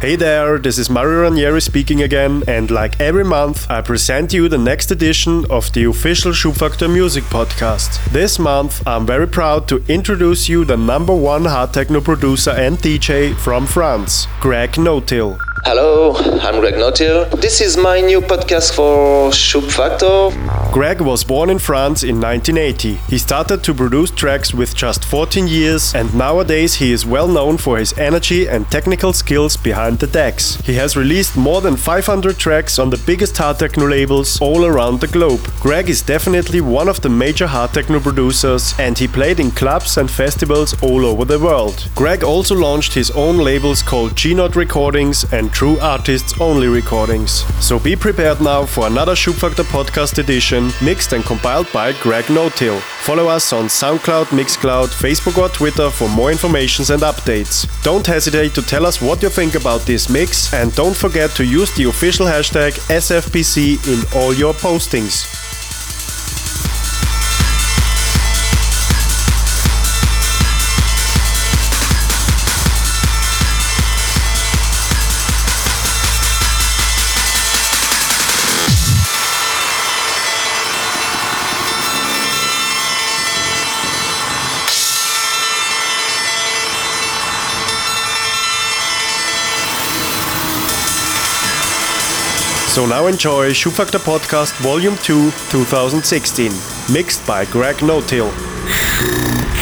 Hey there, this is Mario Ranieri speaking again, and like every month, I present you the next edition of the official Schubfaktor Music Podcast. This month, I'm very proud to introduce you the number one hard techno producer and DJ from France, Greg Notill. Hello, I'm Greg Notill. This is my new podcast for Schubfaktor. Greg was born in France in 1980. He started to produce tracks with just 14 years, and nowadays he is well known for his energy and technical skills behind the decks. He has released more than 500 tracks on the biggest hard techno labels all around the globe. Greg is definitely one of the major hard techno producers, and he played in clubs and festivals all over the world. Greg also launched his own labels called G-Not Recordings and True Artists Only Recordings. So be prepared now for another Schubfaktor podcast edition mixed and compiled by Greg Notill. Follow us on SoundCloud, Mixcloud, Facebook or Twitter for more informations and updates. Don't hesitate to tell us what you think about this mix and don't forget to use the official hashtag SFPC in all your postings. So now enjoy Schubfaktor Podcast Volume 2 2016, mixed by Greg. You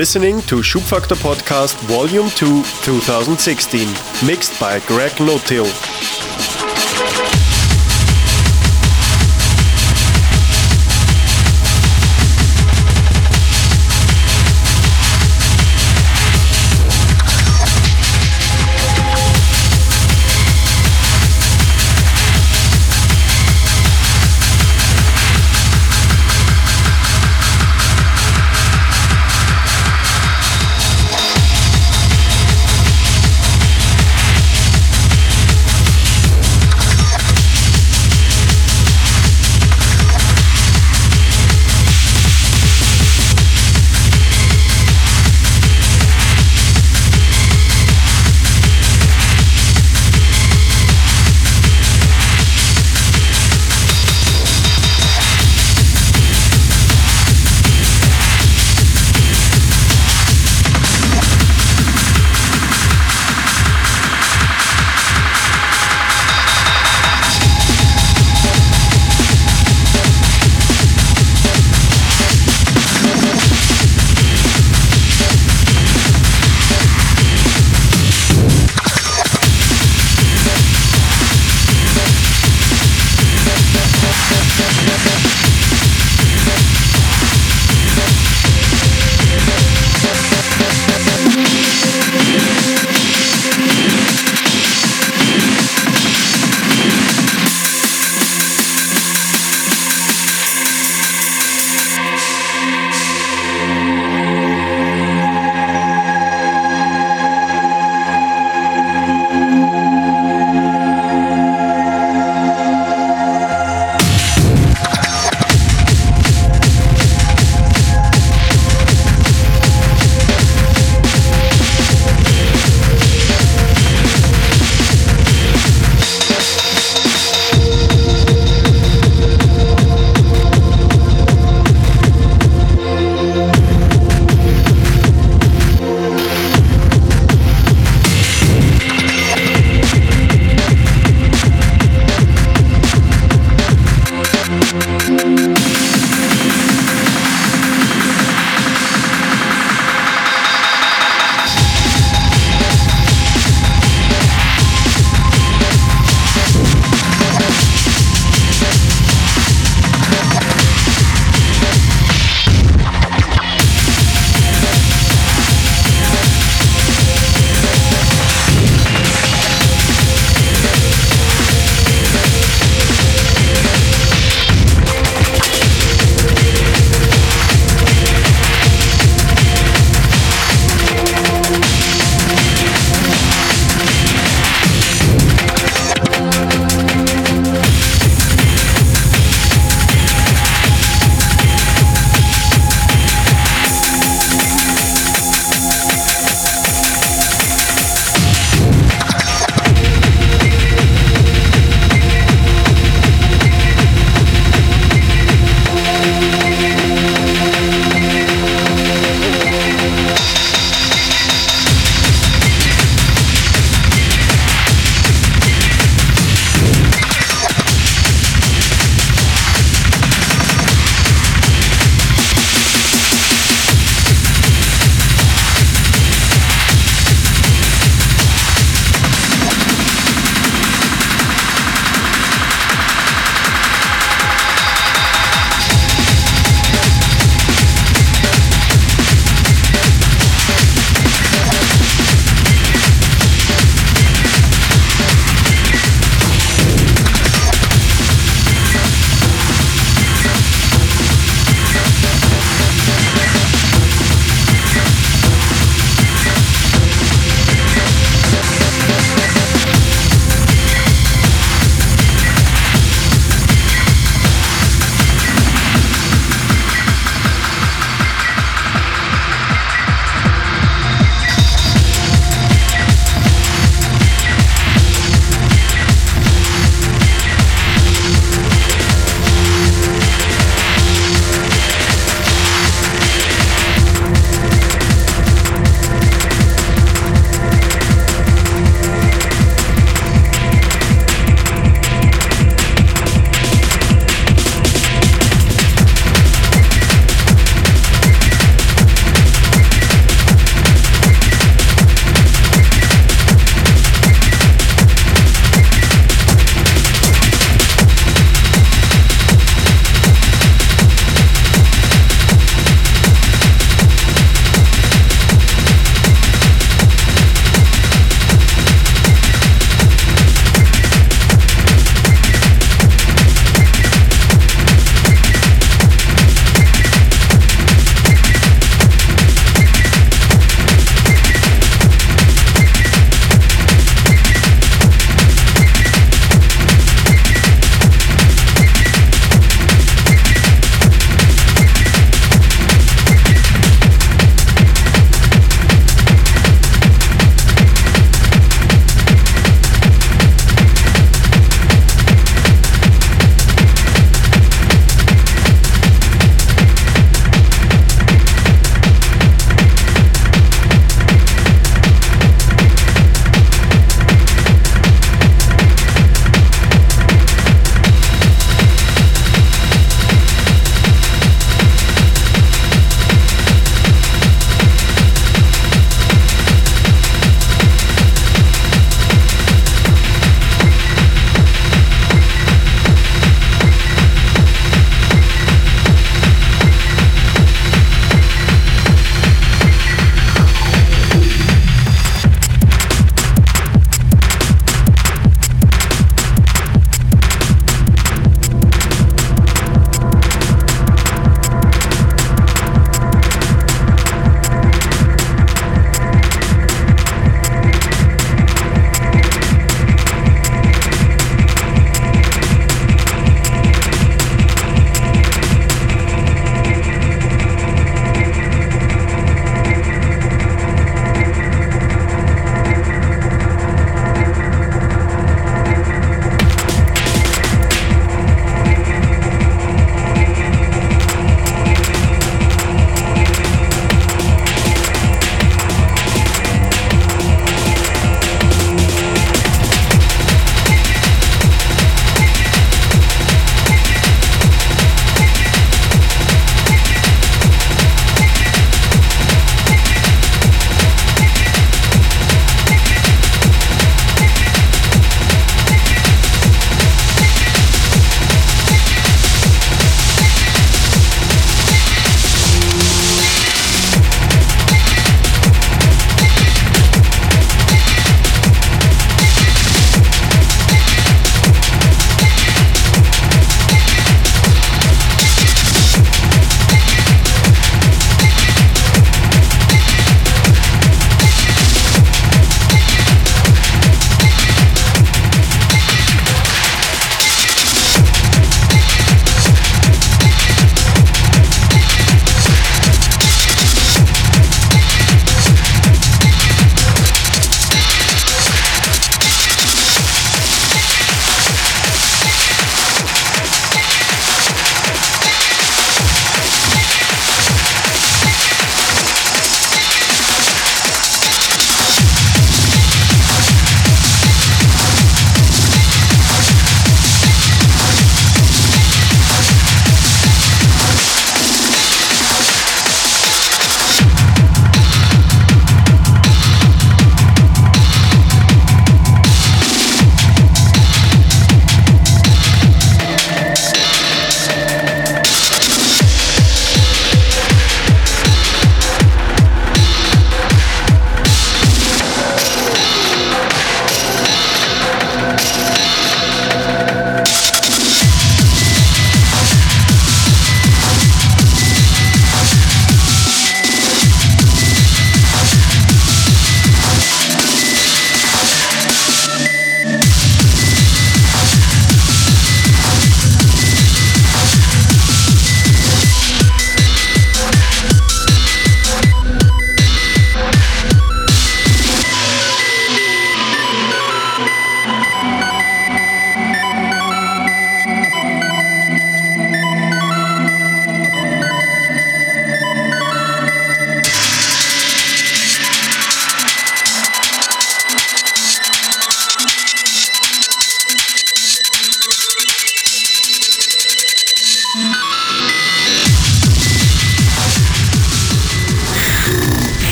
listening to Schubfaktor Podcast Volume 2 2016, mixed by Greg Notill.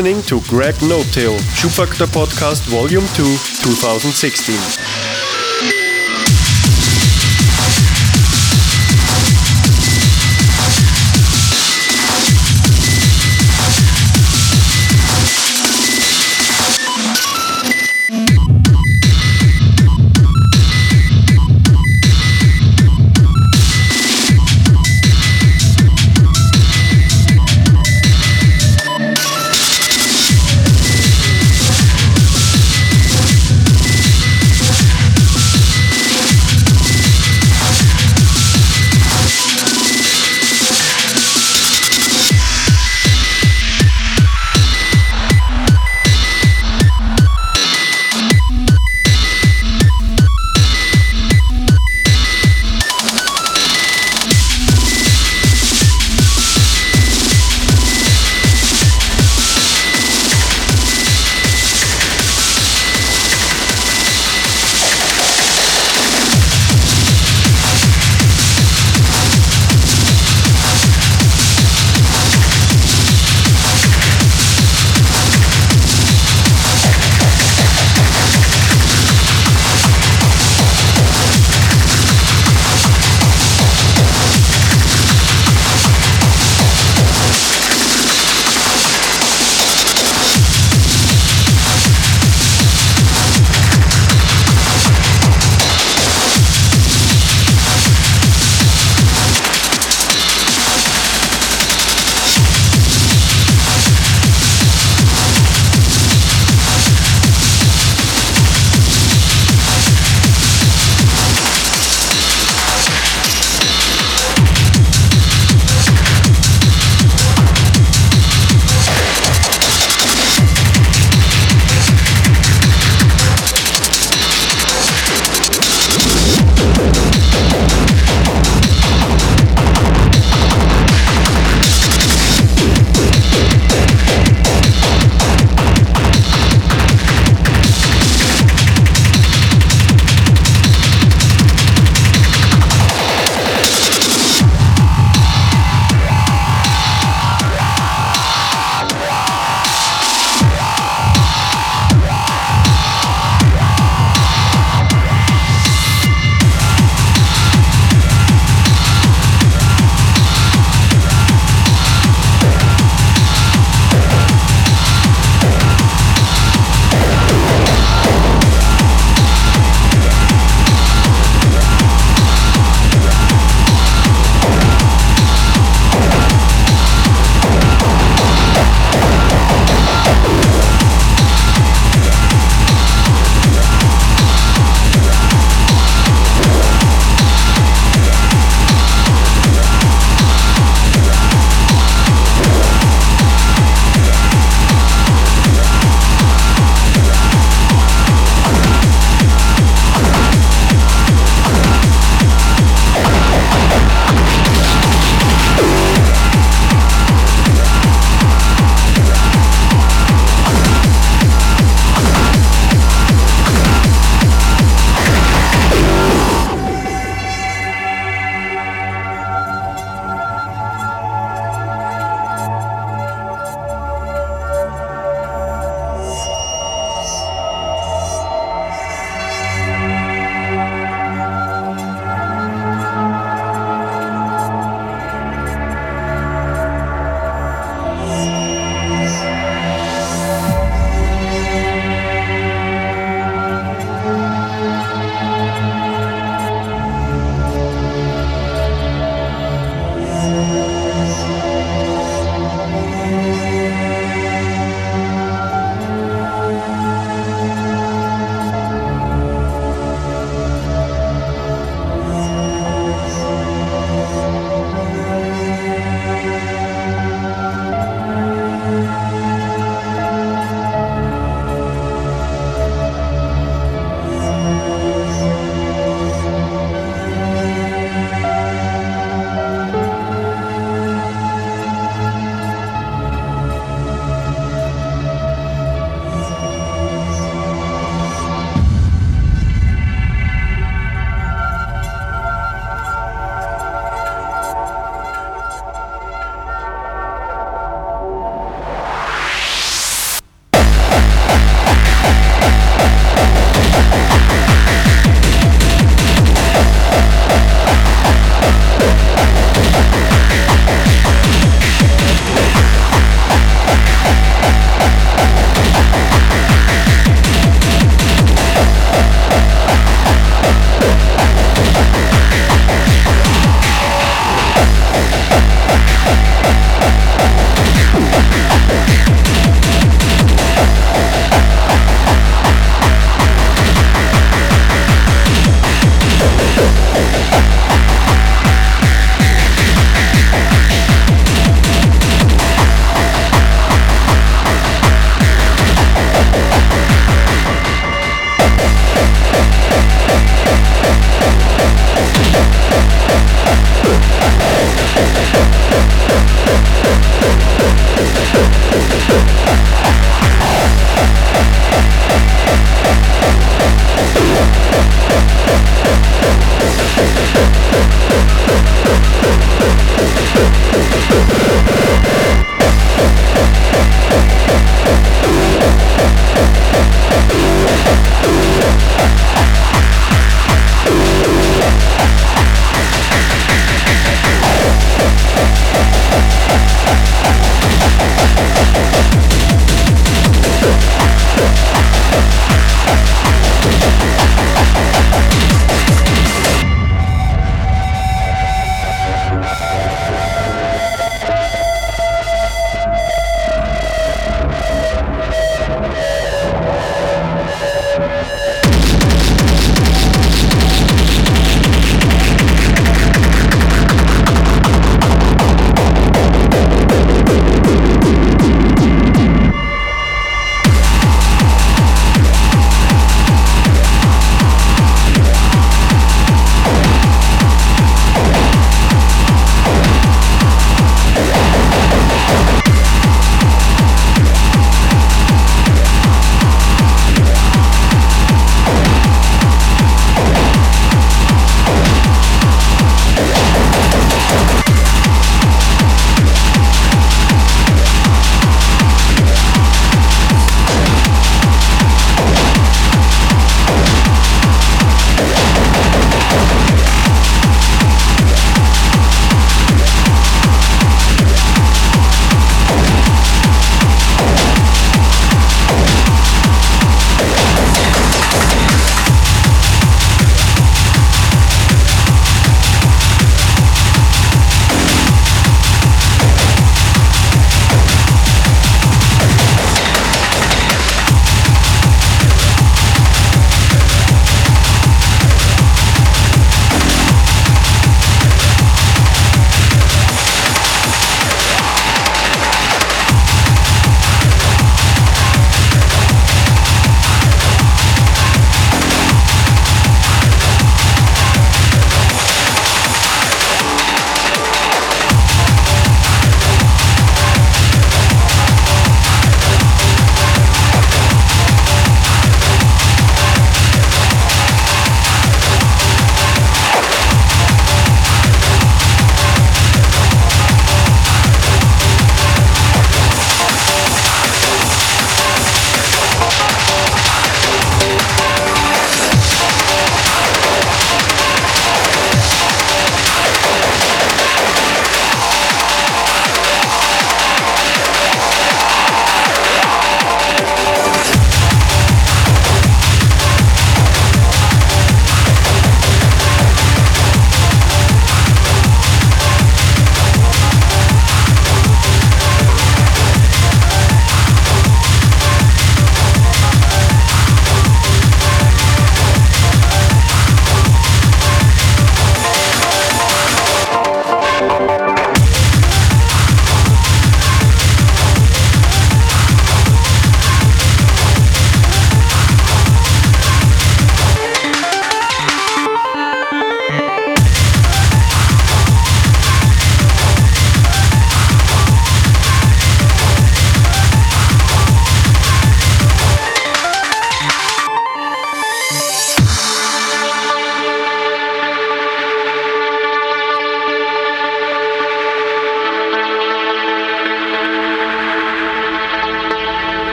Listening to Greg Notill, Schubfaktor Podcast Volume 2, 2016.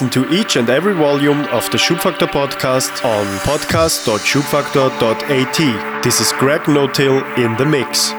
Listen to each and every volume of the Schubfaktor podcast on podcast.schubfaktor.at. This is Greg Notill in the mix.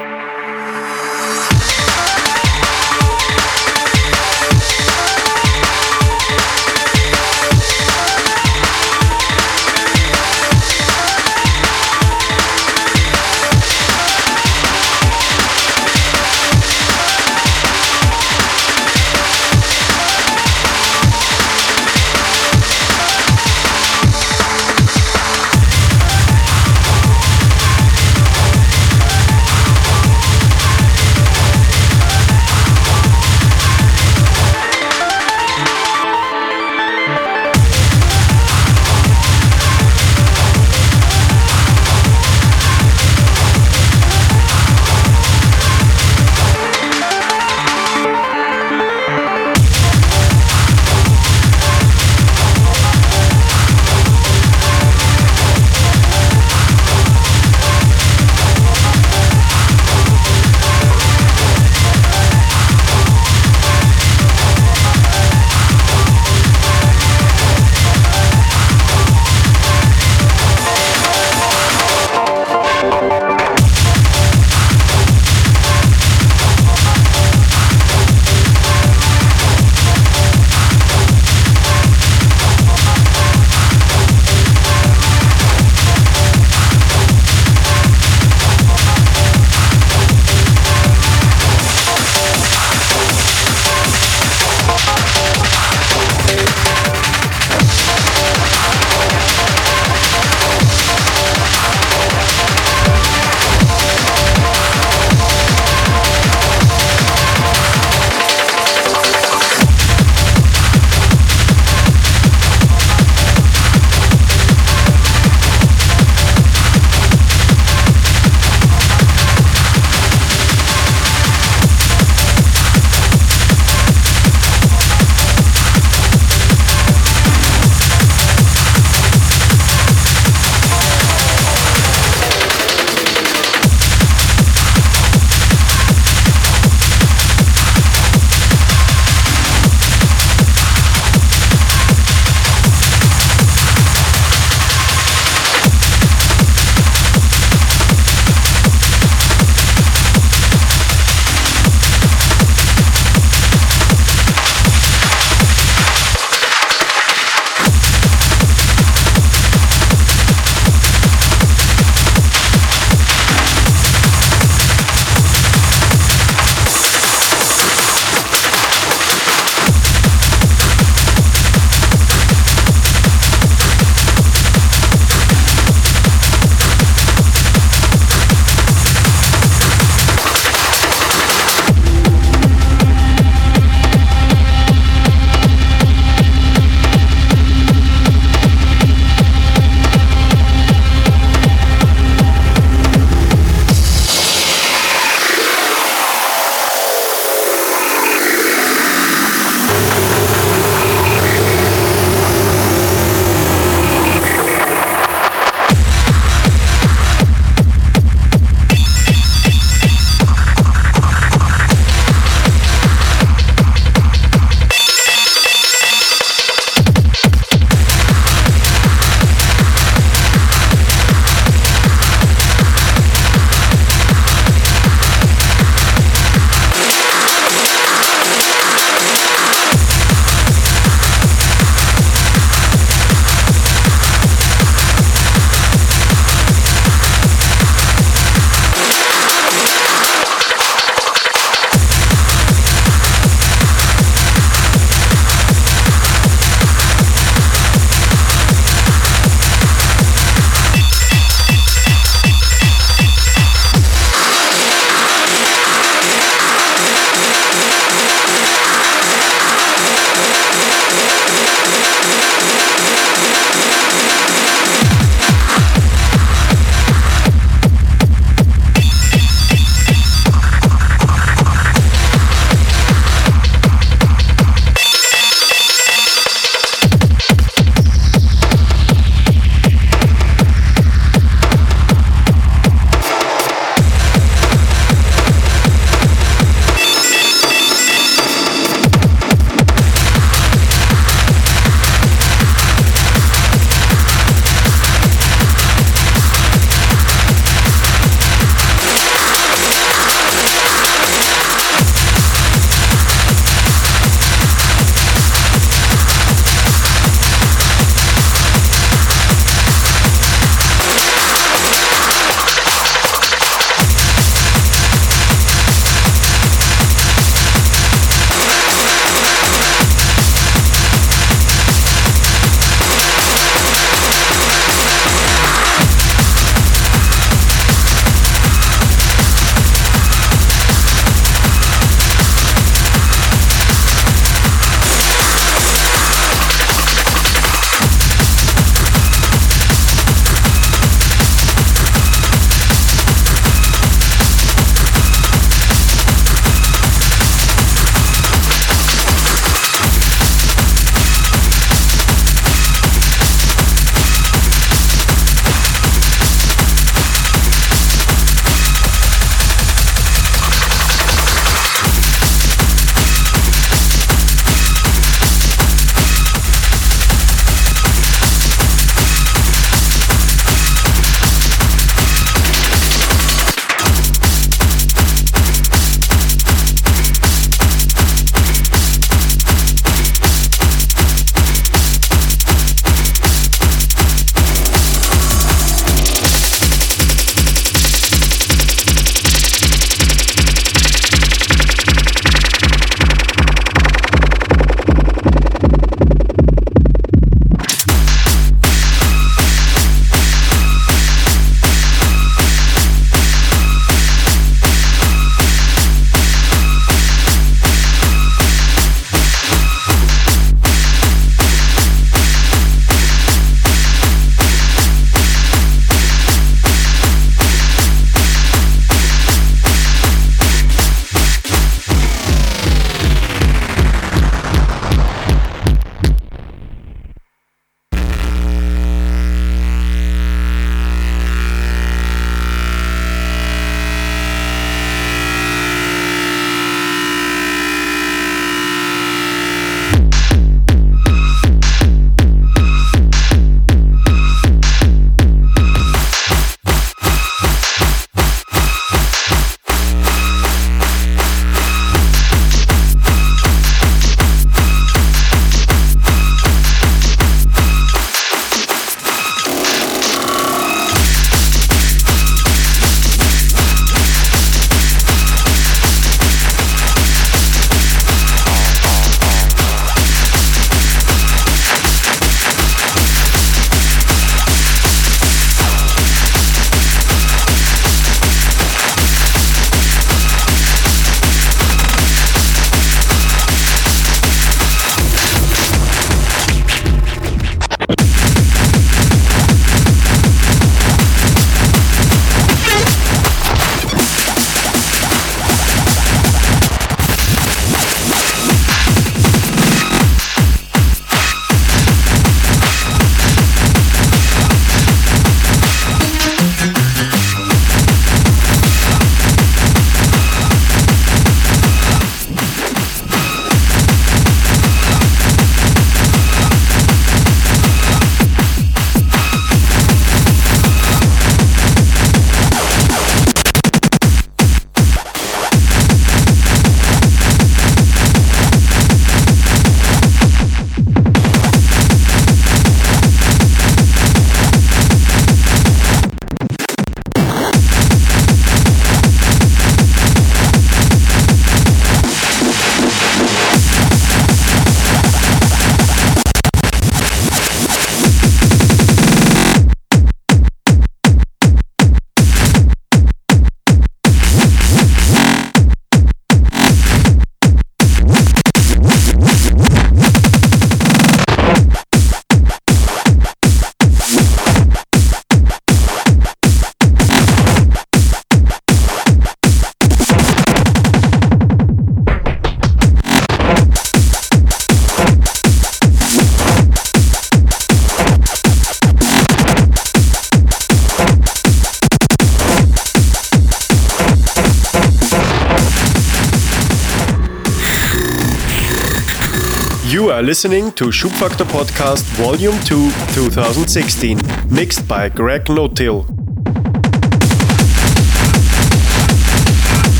Listening to Schubfaktor Podcast Volume 2 2016, mixed by Greg Notill.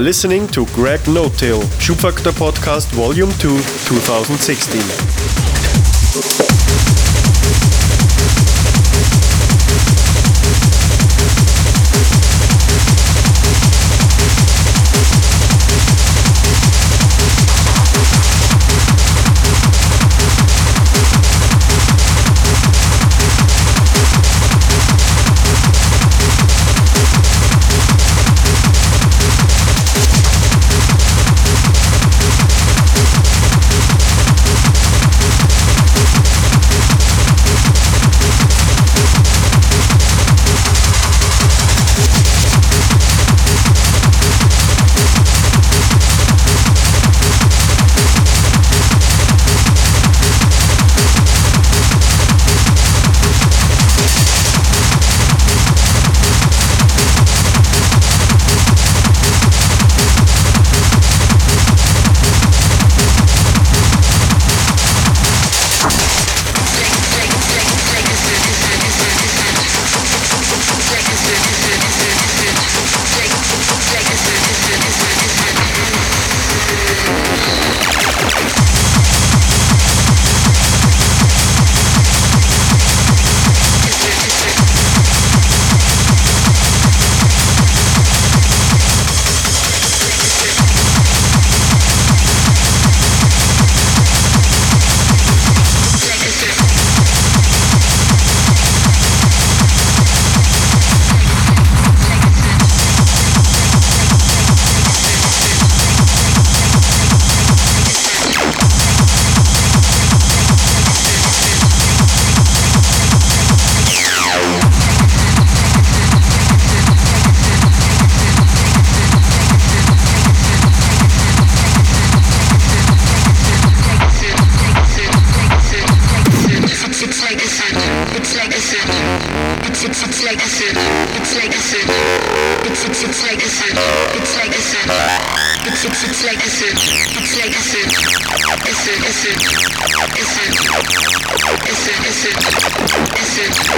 Are listening to Greg Notill, Schubfaktor Podcast Volume 2, 2016. like a surge. It's like a surge. It's it's it's like a surge. It's like a surge. It's it's it's like a surge. It's like a surge. A surge. A surge. A surge. A surge. A surge. A surge. A surge.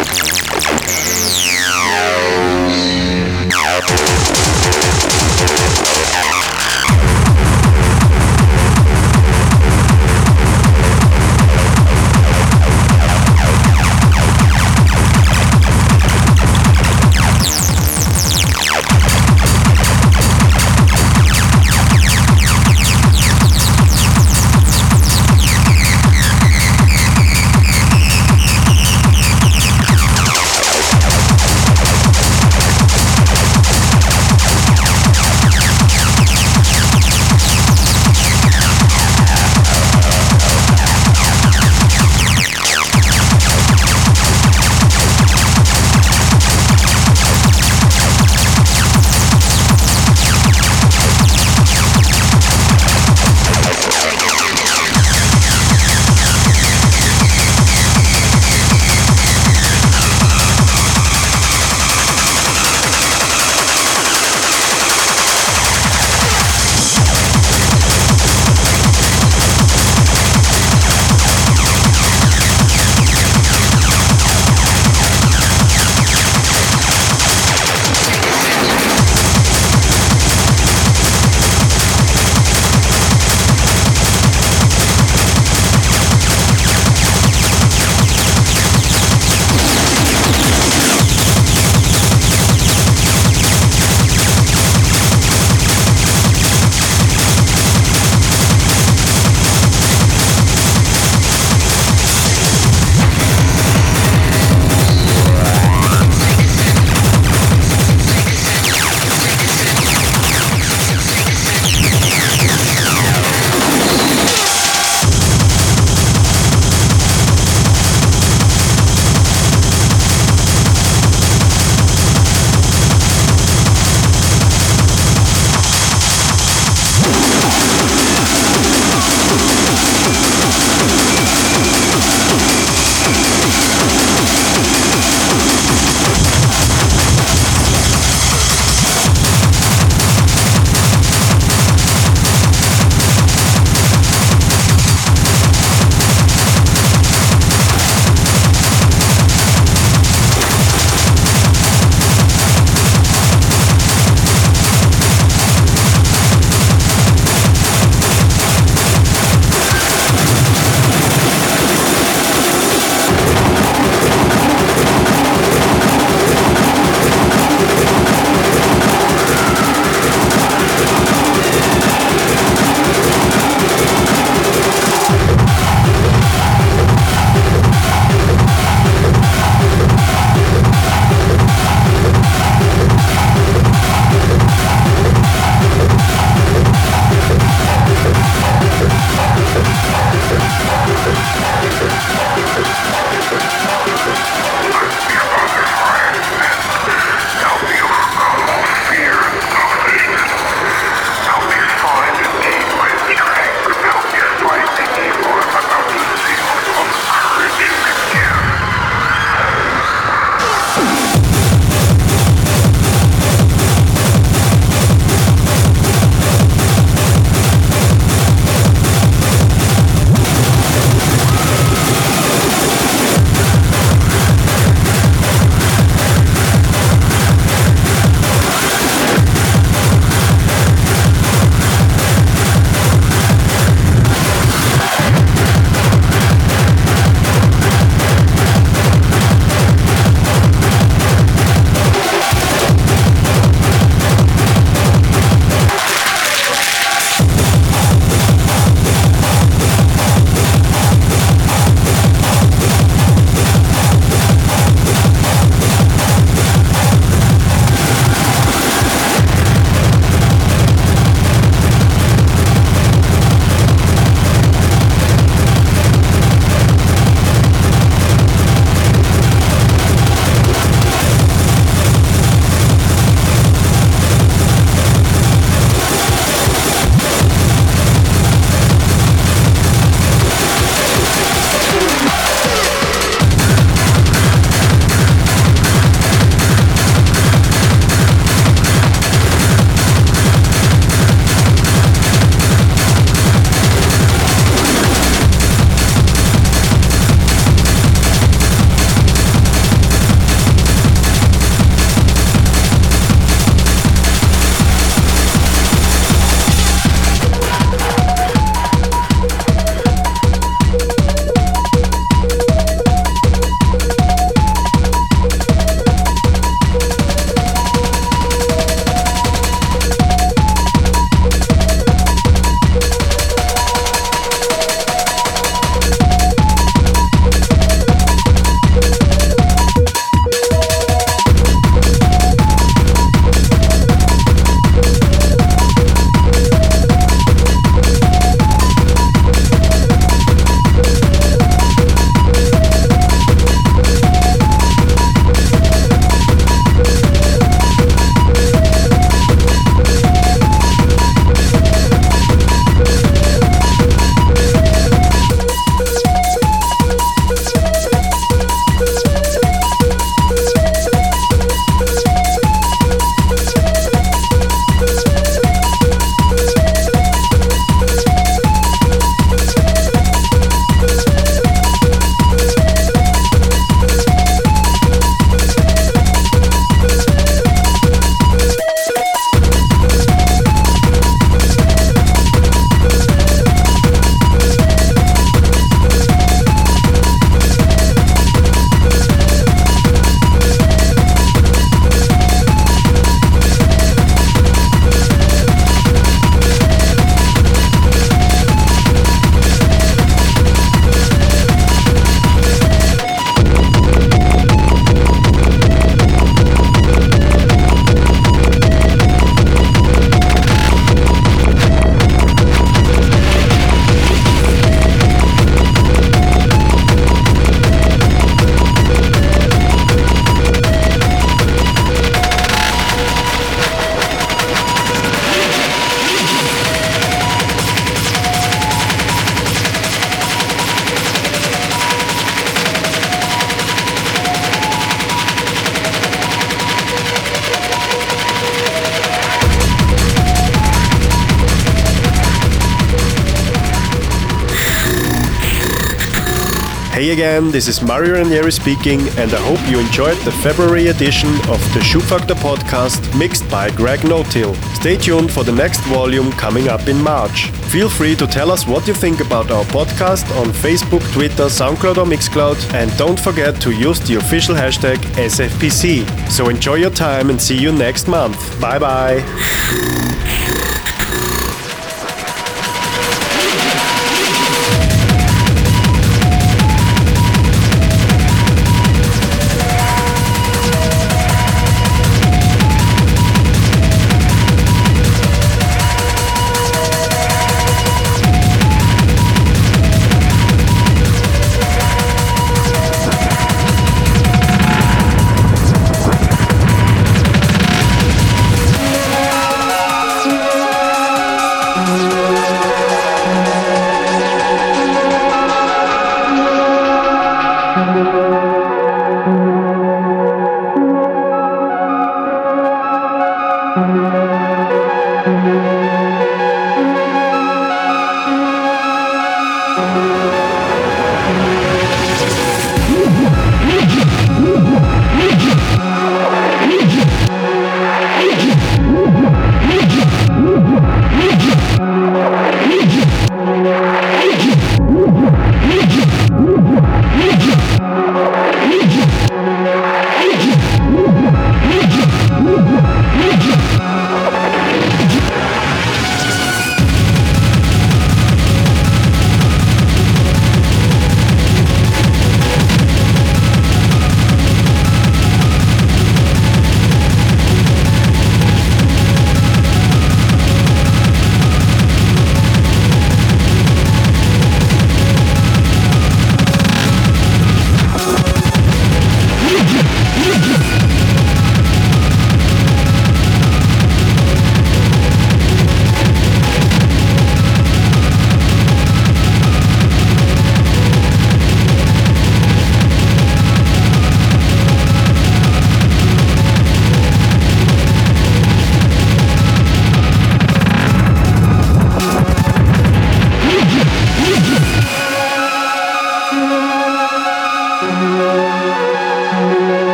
Again, this is Mario Ranieri speaking, and I hope you enjoyed the February edition of the Schubfaktor podcast mixed by Greg Notill. Stay tuned for the next volume coming up in March. Feel free to tell us what you think about our podcast on Facebook, Twitter, SoundCloud, or Mixcloud, and don't forget to use the official hashtag SFPC. So enjoy your time and see you next month. Bye bye.